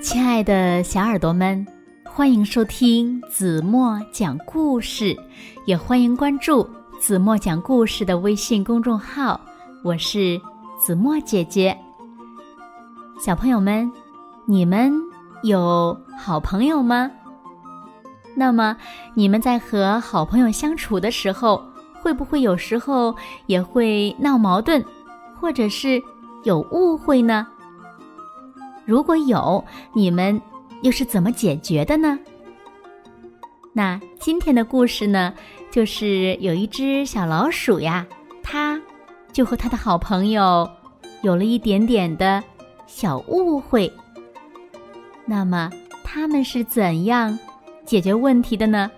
亲爱的小耳朵们，欢迎收听子墨讲故事，也欢迎关注子墨讲故事的微信公众号。我是子墨姐姐。小朋友们，你们有好朋友吗？那么你们在和好朋友相处的时候，会不会有时候也会闹矛盾，或者是有误会呢？如果有，你们又是怎么解决的呢？那今天的故事呢，就是有一只小老鼠呀，它就和它的好朋友有了一点点的小误会。那么他们是怎样解决问题的呢？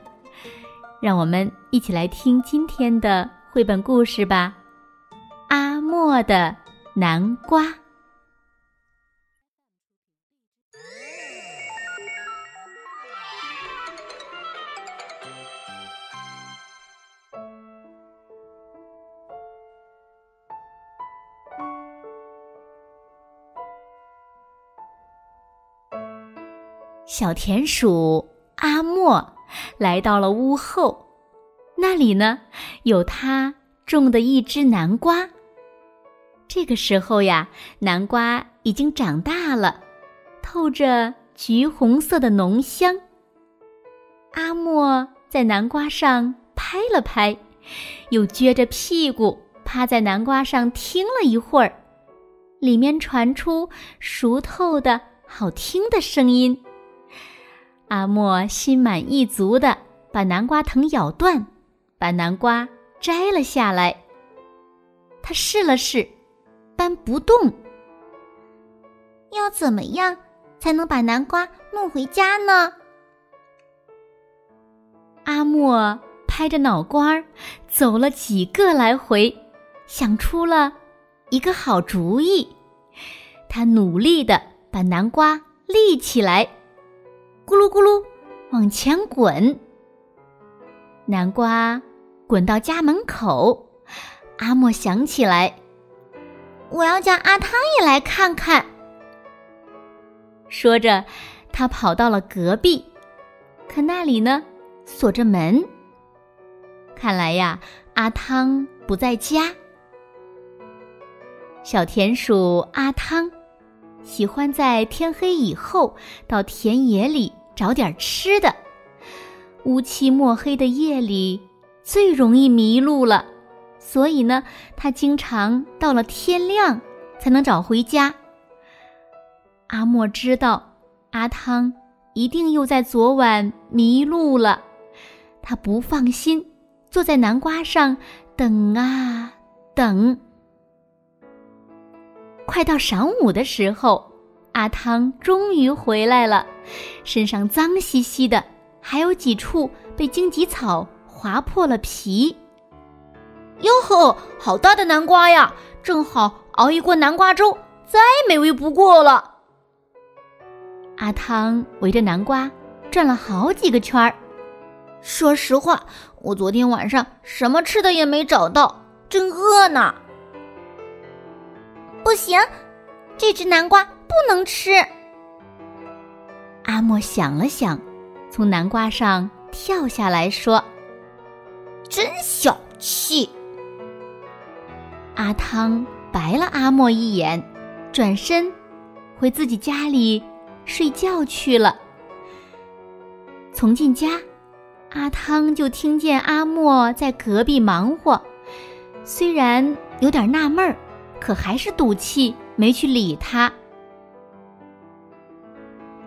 让我们一起来听今天的绘本故事吧，《阿莫的南瓜》。小田鼠阿莫来到了屋后，那里呢有他种的一只南瓜。这个时候呀，南瓜已经长大了，透着橘红色的浓香。阿莫在南瓜上拍了拍，又撅着屁股趴在南瓜上听了一会儿，里面传出熟透的好听的声音。阿莫心满意足的把南瓜藤咬断，把南瓜摘了下来。他试了试，搬不动。要怎么样才能把南瓜弄回家呢？阿莫拍着脑瓜儿走了几个来回，想出了一个好主意。他努力的把南瓜立起来。咕噜咕噜，往前滚。南瓜滚到家门口，阿莫想起来，我要叫阿汤也来看看。说着，他跑到了隔壁，可那里呢锁着门。看来呀，阿汤不在家。小田鼠阿汤喜欢在天黑以后到田野里。找点吃的，乌漆墨黑的夜里最容易迷路了，所以呢，他经常到了天亮才能找回家。阿莫知道阿汤一定又在昨晚迷路了，他不放心，坐在南瓜上等啊等。快到晌午的时候。阿汤终于回来了，身上脏兮兮的，还有几处被荆棘草划破了皮。哟呵，好大的南瓜呀！正好熬一锅南瓜粥，再美味不过了。阿汤围着南瓜转了好几个圈儿。说实话，我昨天晚上什么吃的也没找到，真饿呢。不行，这只南瓜。不能吃。阿莫想了想，从南瓜上跳下来说：“真小气。”阿汤白了阿莫一眼，转身回自己家里睡觉去了。从进家，阿汤就听见阿莫在隔壁忙活，虽然有点纳闷儿，可还是赌气没去理他。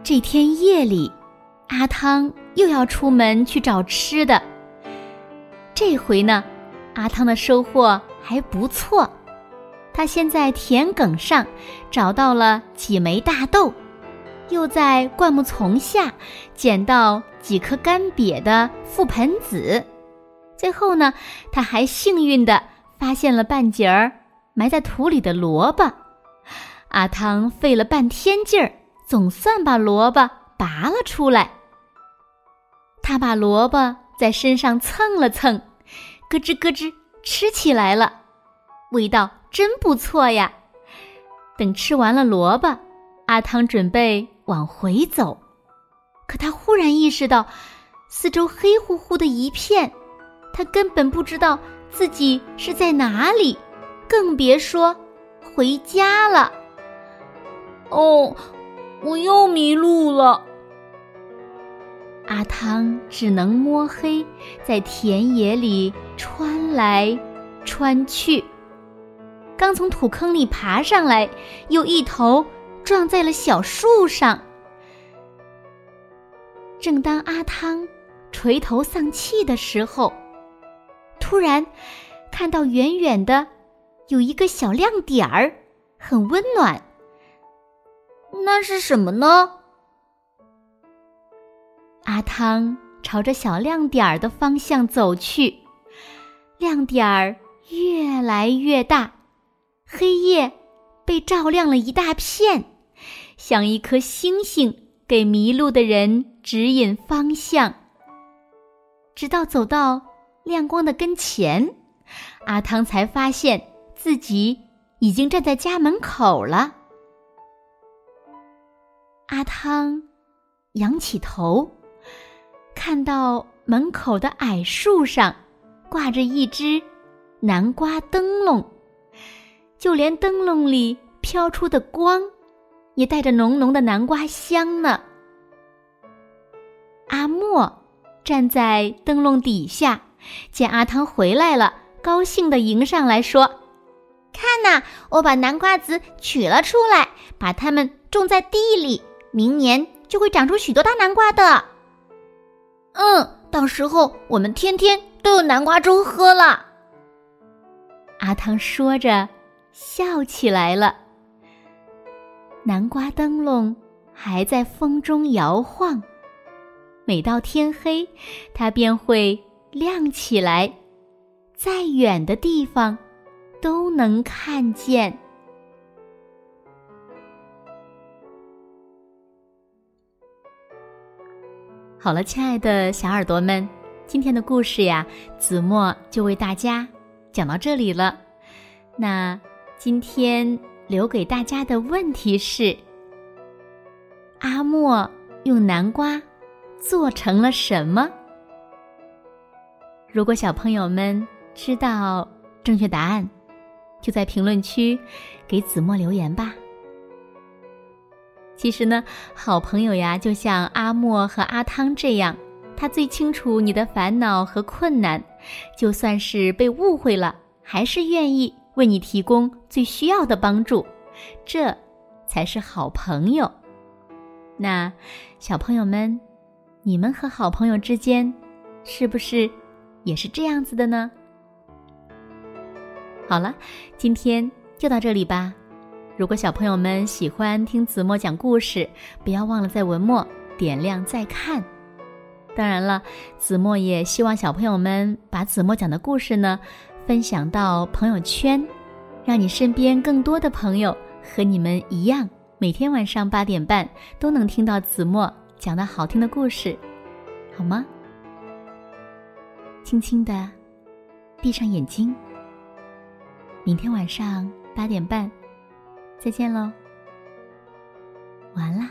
这天夜里，阿汤又要出门去找吃的。这回呢，阿汤的收获还不错。他先在田埂上找到了几枚大豆，又在灌木丛下捡到几颗干瘪的覆盆子。最后呢，他还幸运的发现了半截儿埋在土里的萝卜。阿汤费了半天劲儿。总算把萝卜拔了出来。他把萝卜在身上蹭了蹭，咯吱咯吱吃起来了，味道真不错呀。等吃完了萝卜，阿汤准备往回走，可他忽然意识到，四周黑乎乎的一片，他根本不知道自己是在哪里，更别说回家了。哦，我又迷路了。阿汤只能摸黑在田野里穿来穿去，刚从土坑里爬上来，又一头撞在了小树上。正当阿汤垂头丧气的时候，突然看到远远的有一个小亮点儿，很温暖。那是什么呢？阿汤朝着小亮点儿的方向走去，亮点儿越来越大，黑夜被照亮了一大片，像一颗星星，给迷路的人指引方向。直到走到亮光的跟前，阿汤才发现自己已经站在家门口了。阿汤仰起头，看到门口的矮树上挂着一只南瓜灯笼，就连灯笼里飘出的光，也带着浓浓的南瓜香呢。阿莫站在灯笼底下，见阿汤回来了，高兴地迎上来说：“看呐，我把南瓜籽取了出来，把它们种在地里。”明年就会长出许多大南瓜的。嗯，到时候我们天天都有南瓜粥喝了。阿汤说着，笑起来了。南瓜灯笼还在风中摇晃，每到天黑，它便会亮起来，再远的地方都能看见。好了，亲爱的小耳朵们，今天的故事呀，子墨就为大家讲到这里了。那今天留给大家的问题是：阿莫用南瓜做成了什么？如果小朋友们知道正确答案，就在评论区给子墨留言吧。其实呢，好朋友呀，就像阿莫和阿汤这样，他最清楚你的烦恼和困难，就算是被误会了，还是愿意为你提供最需要的帮助，这才是好朋友。那小朋友们，你们和好朋友之间，是不是也是这样子的呢？好了，今天就到这里吧。如果小朋友们喜欢听子墨讲故事，不要忘了在文末点亮再看。当然了，子墨也希望小朋友们把子墨讲的故事呢分享到朋友圈，让你身边更多的朋友和你们一样，每天晚上八点半都能听到子墨讲的好听的故事，好吗？轻轻的闭上眼睛，明天晚上八点半。再见喽，完啦。